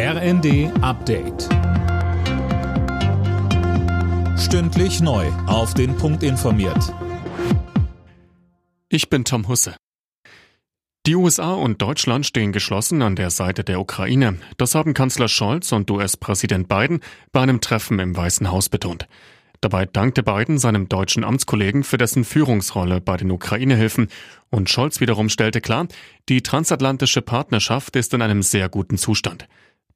RND Update. Stündlich neu. Auf den Punkt informiert. Ich bin Tom Husse. Die USA und Deutschland stehen geschlossen an der Seite der Ukraine. Das haben Kanzler Scholz und US-Präsident Biden bei einem Treffen im Weißen Haus betont. Dabei dankte Biden seinem deutschen Amtskollegen für dessen Führungsrolle bei den Ukraine-Hilfen und Scholz wiederum stellte klar, die transatlantische Partnerschaft ist in einem sehr guten Zustand.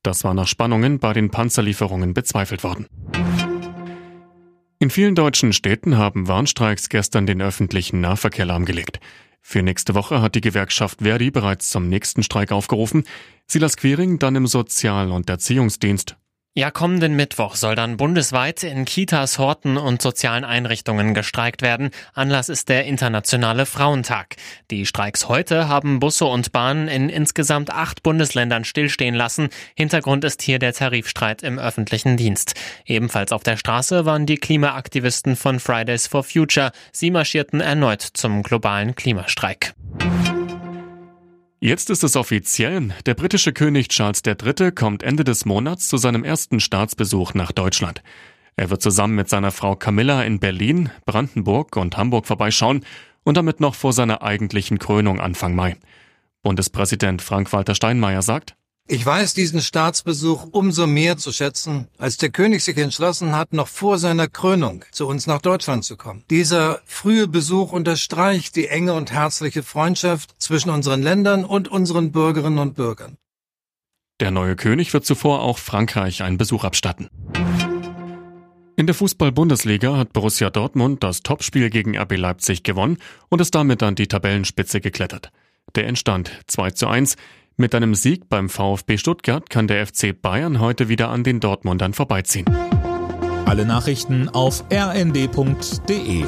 Das war nach Spannungen bei den Panzerlieferungen bezweifelt worden. In vielen deutschen Städten haben Warnstreiks gestern den öffentlichen Nahverkehr lahmgelegt. Für nächste Woche hat die Gewerkschaft Verdi bereits zum nächsten Streik aufgerufen. Silas Quering dann im Sozial- und Erziehungsdienst ja, kommenden Mittwoch soll dann bundesweit in Kitas, Horten und sozialen Einrichtungen gestreikt werden. Anlass ist der Internationale Frauentag. Die Streiks heute haben Busse und Bahnen in insgesamt acht Bundesländern stillstehen lassen. Hintergrund ist hier der Tarifstreit im öffentlichen Dienst. Ebenfalls auf der Straße waren die Klimaaktivisten von Fridays for Future. Sie marschierten erneut zum globalen Klimastreik. Jetzt ist es offiziell. Der britische König Charles III. kommt Ende des Monats zu seinem ersten Staatsbesuch nach Deutschland. Er wird zusammen mit seiner Frau Camilla in Berlin, Brandenburg und Hamburg vorbeischauen und damit noch vor seiner eigentlichen Krönung Anfang Mai. Bundespräsident Frank-Walter Steinmeier sagt, ich weiß diesen Staatsbesuch umso mehr zu schätzen, als der König sich entschlossen hat, noch vor seiner Krönung zu uns nach Deutschland zu kommen. Dieser frühe Besuch unterstreicht die enge und herzliche Freundschaft zwischen unseren Ländern und unseren Bürgerinnen und Bürgern. Der neue König wird zuvor auch Frankreich einen Besuch abstatten. In der Fußball-Bundesliga hat Borussia Dortmund das Topspiel gegen RB Leipzig gewonnen und ist damit an die Tabellenspitze geklettert. Der Endstand 2 zu 1. Mit einem Sieg beim VfB Stuttgart kann der FC Bayern heute wieder an den Dortmundern vorbeiziehen. Alle Nachrichten auf rnd.de